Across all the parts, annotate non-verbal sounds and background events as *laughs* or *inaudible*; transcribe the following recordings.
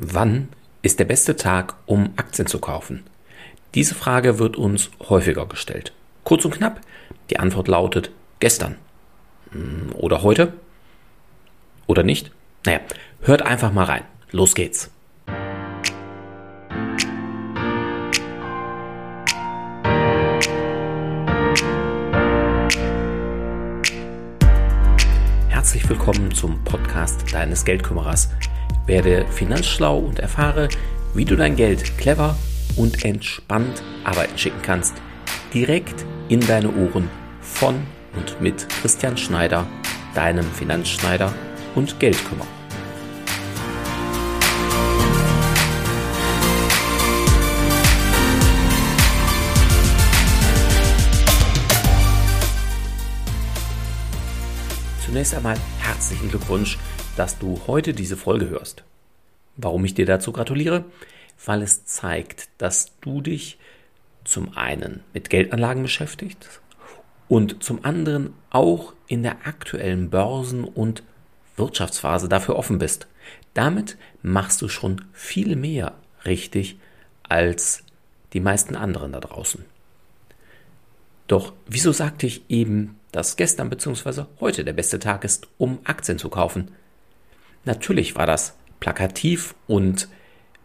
Wann ist der beste Tag, um Aktien zu kaufen? Diese Frage wird uns häufiger gestellt. Kurz und knapp, die Antwort lautet gestern. Hm, oder heute? Oder nicht? Naja, hört einfach mal rein. Los geht's. Herzlich willkommen zum Podcast deines Geldkümmerers werde finanzschlau und erfahre, wie du dein Geld clever und entspannt arbeiten schicken kannst. Direkt in deine Ohren von und mit Christian Schneider, deinem Finanzschneider und Geldkümmerer. Zunächst einmal herzlichen Glückwunsch dass du heute diese Folge hörst. Warum ich dir dazu gratuliere? Weil es zeigt, dass du dich zum einen mit Geldanlagen beschäftigst und zum anderen auch in der aktuellen Börsen- und Wirtschaftsphase dafür offen bist. Damit machst du schon viel mehr richtig als die meisten anderen da draußen. Doch wieso sagte ich eben, dass gestern bzw. heute der beste Tag ist, um Aktien zu kaufen? Natürlich war das plakativ und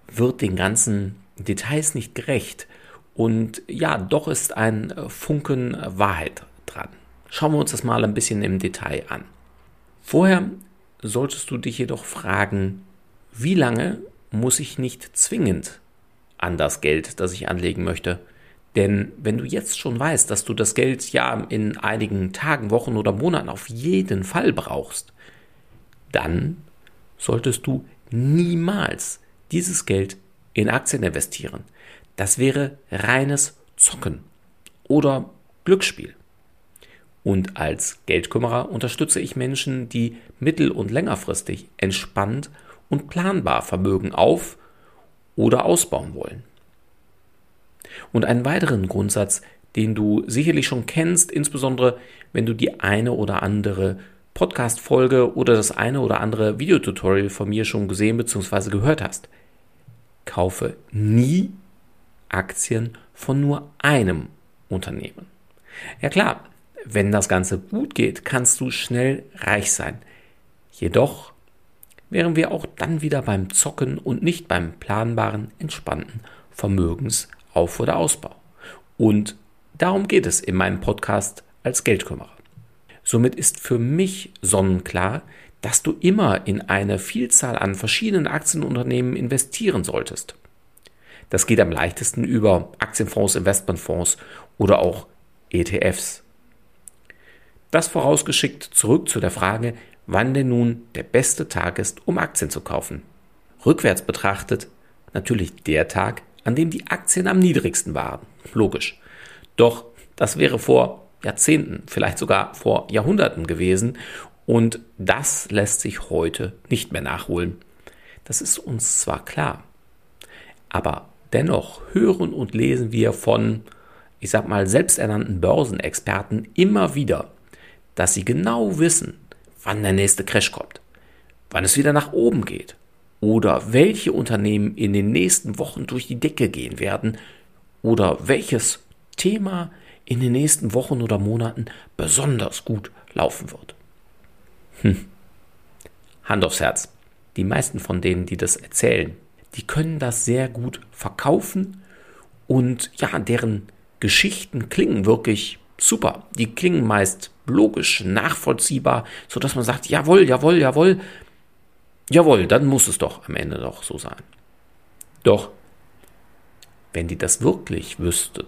wird den ganzen Details nicht gerecht. Und ja, doch ist ein Funken Wahrheit dran. Schauen wir uns das mal ein bisschen im Detail an. Vorher solltest du dich jedoch fragen, wie lange muss ich nicht zwingend an das Geld, das ich anlegen möchte? Denn wenn du jetzt schon weißt, dass du das Geld ja in einigen Tagen, Wochen oder Monaten auf jeden Fall brauchst, dann solltest du niemals dieses Geld in Aktien investieren. Das wäre reines Zocken oder Glücksspiel. Und als Geldkümmerer unterstütze ich Menschen, die mittel- und längerfristig entspannt und planbar Vermögen auf- oder ausbauen wollen. Und einen weiteren Grundsatz, den du sicherlich schon kennst, insbesondere wenn du die eine oder andere Podcast-Folge oder das eine oder andere Videotutorial von mir schon gesehen bzw. gehört hast. Kaufe nie Aktien von nur einem Unternehmen. Ja klar, wenn das Ganze gut geht, kannst du schnell reich sein. Jedoch wären wir auch dann wieder beim Zocken und nicht beim planbaren, entspannten Vermögensauf- oder Ausbau. Und darum geht es in meinem Podcast als Geldkümmerer. Somit ist für mich sonnenklar, dass du immer in eine Vielzahl an verschiedenen Aktienunternehmen investieren solltest. Das geht am leichtesten über Aktienfonds, Investmentfonds oder auch ETFs. Das vorausgeschickt zurück zu der Frage, wann denn nun der beste Tag ist, um Aktien zu kaufen. Rückwärts betrachtet natürlich der Tag, an dem die Aktien am niedrigsten waren. Logisch. Doch das wäre vor Jahrzehnten, vielleicht sogar vor Jahrhunderten gewesen. Und das lässt sich heute nicht mehr nachholen. Das ist uns zwar klar, aber dennoch hören und lesen wir von, ich sag mal, selbsternannten Börsenexperten immer wieder, dass sie genau wissen, wann der nächste Crash kommt, wann es wieder nach oben geht oder welche Unternehmen in den nächsten Wochen durch die Decke gehen werden oder welches Thema in den nächsten Wochen oder Monaten besonders gut laufen wird. Hm. Hand aufs Herz. Die meisten von denen, die das erzählen, die können das sehr gut verkaufen und ja, deren Geschichten klingen wirklich super. Die klingen meist logisch, nachvollziehbar, so dass man sagt, jawohl, jawohl, jawohl, jawohl, dann muss es doch am Ende doch so sein. Doch, wenn die das wirklich wüssten,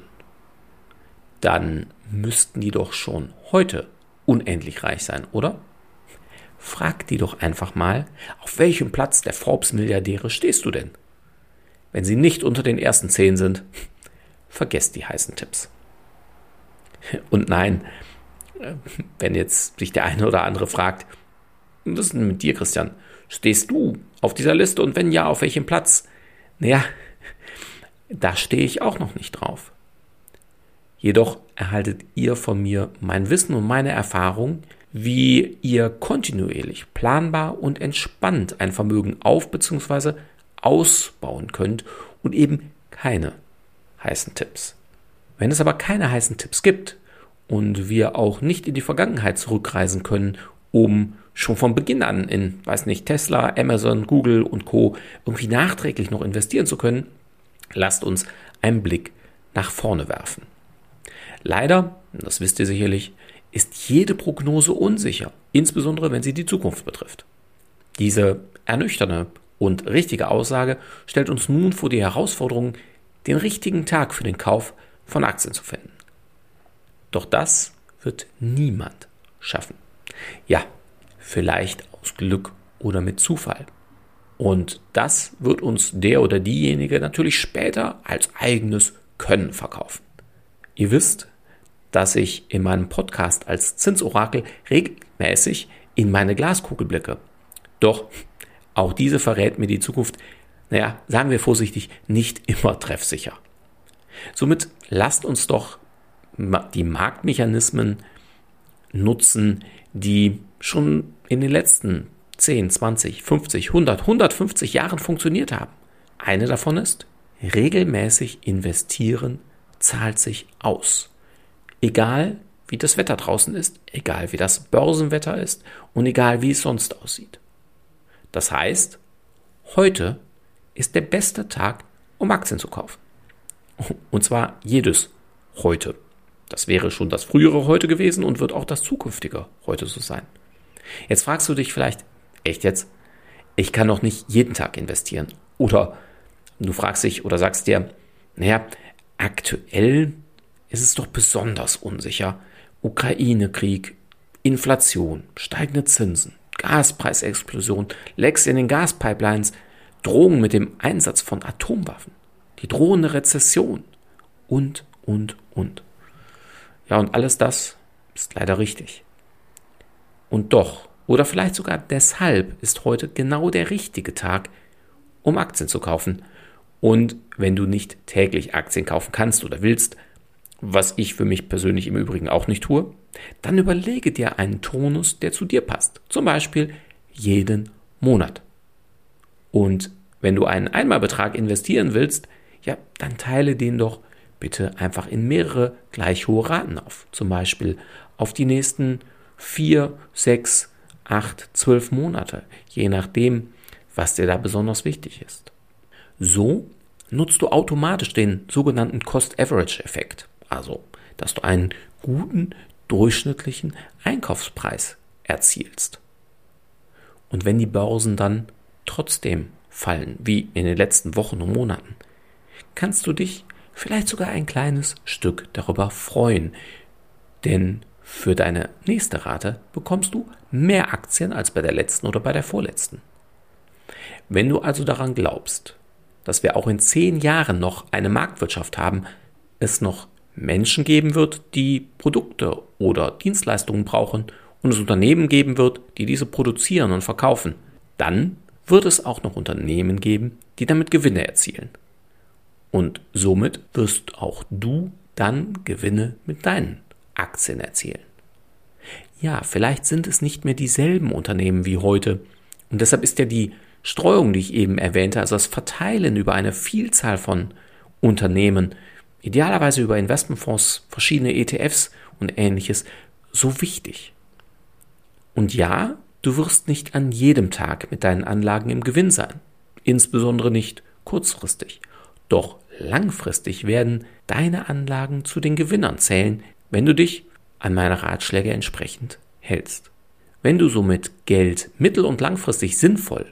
dann müssten die doch schon heute unendlich reich sein, oder? Frag die doch einfach mal, auf welchem Platz der Forbes-Milliardäre stehst du denn? Wenn sie nicht unter den ersten zehn sind, *laughs* vergesst die heißen Tipps. *laughs* Und nein, wenn jetzt sich der eine oder andere fragt, was ist denn mit dir, Christian? Stehst du auf dieser Liste und wenn ja, auf welchem Platz? Naja, *laughs* da stehe ich auch noch nicht drauf. Jedoch erhaltet ihr von mir mein Wissen und meine Erfahrung, wie ihr kontinuierlich, planbar und entspannt ein Vermögen auf bzw. ausbauen könnt und eben keine heißen Tipps. Wenn es aber keine heißen Tipps gibt und wir auch nicht in die Vergangenheit zurückreisen können, um schon von Beginn an in, weiß nicht, Tesla, Amazon, Google und Co. irgendwie nachträglich noch investieren zu können, lasst uns einen Blick nach vorne werfen. Leider, das wisst ihr sicherlich, ist jede Prognose unsicher, insbesondere wenn sie die Zukunft betrifft. Diese ernüchternde und richtige Aussage stellt uns nun vor die Herausforderung, den richtigen Tag für den Kauf von Aktien zu finden. Doch das wird niemand schaffen. Ja, vielleicht aus Glück oder mit Zufall. Und das wird uns der oder diejenige natürlich später als eigenes Können verkaufen. Ihr wisst, dass ich in meinem Podcast als Zinsorakel regelmäßig in meine Glaskugel blicke. Doch auch diese verrät mir die Zukunft, naja, sagen wir vorsichtig, nicht immer treffsicher. Somit lasst uns doch die Marktmechanismen nutzen, die schon in den letzten 10, 20, 50, 100, 150 Jahren funktioniert haben. Eine davon ist, regelmäßig investieren zahlt sich aus. Egal wie das Wetter draußen ist, egal wie das Börsenwetter ist und egal wie es sonst aussieht. Das heißt, heute ist der beste Tag, um Aktien zu kaufen. Und zwar jedes heute. Das wäre schon das frühere heute gewesen und wird auch das zukünftige heute so sein. Jetzt fragst du dich vielleicht, echt jetzt? Ich kann doch nicht jeden Tag investieren. Oder du fragst dich oder sagst dir, naja, aktuell ist es doch besonders unsicher. Ukraine-Krieg, Inflation, steigende Zinsen, Gaspreisexplosion, Lecks in den Gaspipelines, Drohungen mit dem Einsatz von Atomwaffen, die drohende Rezession und, und, und. Ja, und alles das ist leider richtig. Und doch, oder vielleicht sogar deshalb, ist heute genau der richtige Tag, um Aktien zu kaufen. Und wenn du nicht täglich Aktien kaufen kannst oder willst, was ich für mich persönlich im Übrigen auch nicht tue, dann überlege dir einen Tonus, der zu dir passt. Zum Beispiel jeden Monat. Und wenn du einen Einmalbetrag investieren willst, ja, dann teile den doch bitte einfach in mehrere gleich hohe Raten auf. Zum Beispiel auf die nächsten vier, sechs, acht, zwölf Monate, je nachdem, was dir da besonders wichtig ist. So nutzt du automatisch den sogenannten Cost-Average-Effekt. Also, dass du einen guten durchschnittlichen Einkaufspreis erzielst. Und wenn die Börsen dann trotzdem fallen, wie in den letzten Wochen und Monaten, kannst du dich vielleicht sogar ein kleines Stück darüber freuen. Denn für deine nächste Rate bekommst du mehr Aktien als bei der letzten oder bei der vorletzten. Wenn du also daran glaubst, dass wir auch in zehn Jahren noch eine Marktwirtschaft haben, es noch Menschen geben wird, die Produkte oder Dienstleistungen brauchen und es Unternehmen geben wird, die diese produzieren und verkaufen, dann wird es auch noch Unternehmen geben, die damit Gewinne erzielen. Und somit wirst auch du dann Gewinne mit deinen Aktien erzielen. Ja, vielleicht sind es nicht mehr dieselben Unternehmen wie heute. Und deshalb ist ja die Streuung, die ich eben erwähnte, also das Verteilen über eine Vielzahl von Unternehmen, idealerweise über Investmentfonds, verschiedene ETFs und ähnliches, so wichtig. Und ja, du wirst nicht an jedem Tag mit deinen Anlagen im Gewinn sein, insbesondere nicht kurzfristig. Doch langfristig werden deine Anlagen zu den Gewinnern zählen, wenn du dich an meine Ratschläge entsprechend hältst. Wenn du somit Geld mittel- und langfristig sinnvoll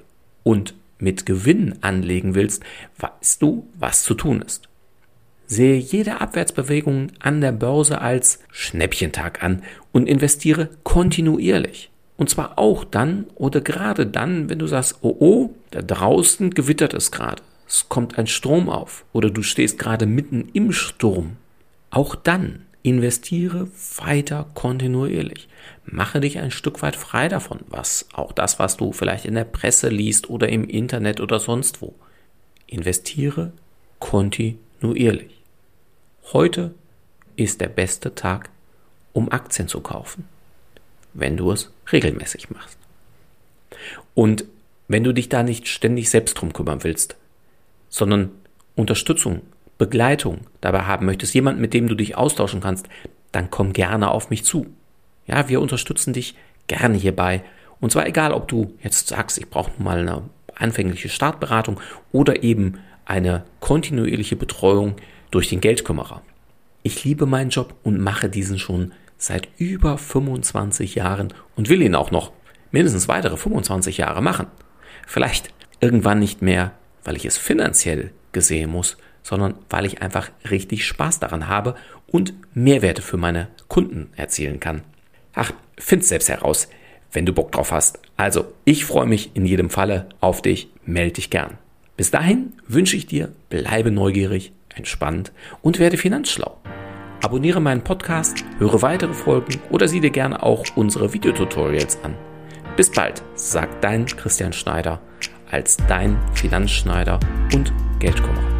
und mit Gewinn anlegen willst, weißt du, was zu tun ist. Sehe jede Abwärtsbewegung an der Börse als Schnäppchentag an und investiere kontinuierlich. Und zwar auch dann oder gerade dann, wenn du sagst, oh oh, da draußen gewittert es gerade. Es kommt ein Strom auf oder du stehst gerade mitten im Sturm. Auch dann investiere weiter kontinuierlich. Mache dich ein Stück weit frei davon, was auch das, was du vielleicht in der Presse liest oder im Internet oder sonst wo. Investiere kontinuierlich. Heute ist der beste Tag, um Aktien zu kaufen, wenn du es regelmäßig machst. Und wenn du dich da nicht ständig selbst drum kümmern willst, sondern Unterstützung, Begleitung dabei haben möchtest, jemand, mit dem du dich austauschen kannst, dann komm gerne auf mich zu. Ja, wir unterstützen dich gerne hierbei. Und zwar egal, ob du jetzt sagst, ich brauche mal eine anfängliche Startberatung oder eben eine kontinuierliche Betreuung durch den Geldkümmerer. Ich liebe meinen Job und mache diesen schon seit über 25 Jahren und will ihn auch noch mindestens weitere 25 Jahre machen. Vielleicht irgendwann nicht mehr, weil ich es finanziell gesehen muss, sondern weil ich einfach richtig Spaß daran habe und Mehrwerte für meine Kunden erzielen kann. Ach, find's selbst heraus, wenn du Bock drauf hast. Also, ich freue mich in jedem Falle auf dich, melde dich gern. Bis dahin wünsche ich dir, bleibe neugierig, entspannt und werde finanzschlau. Abonniere meinen Podcast, höre weitere Folgen oder sieh dir gerne auch unsere Videotutorials an. Bis bald, sagt dein Christian Schneider als dein Finanzschneider und Geldkummer.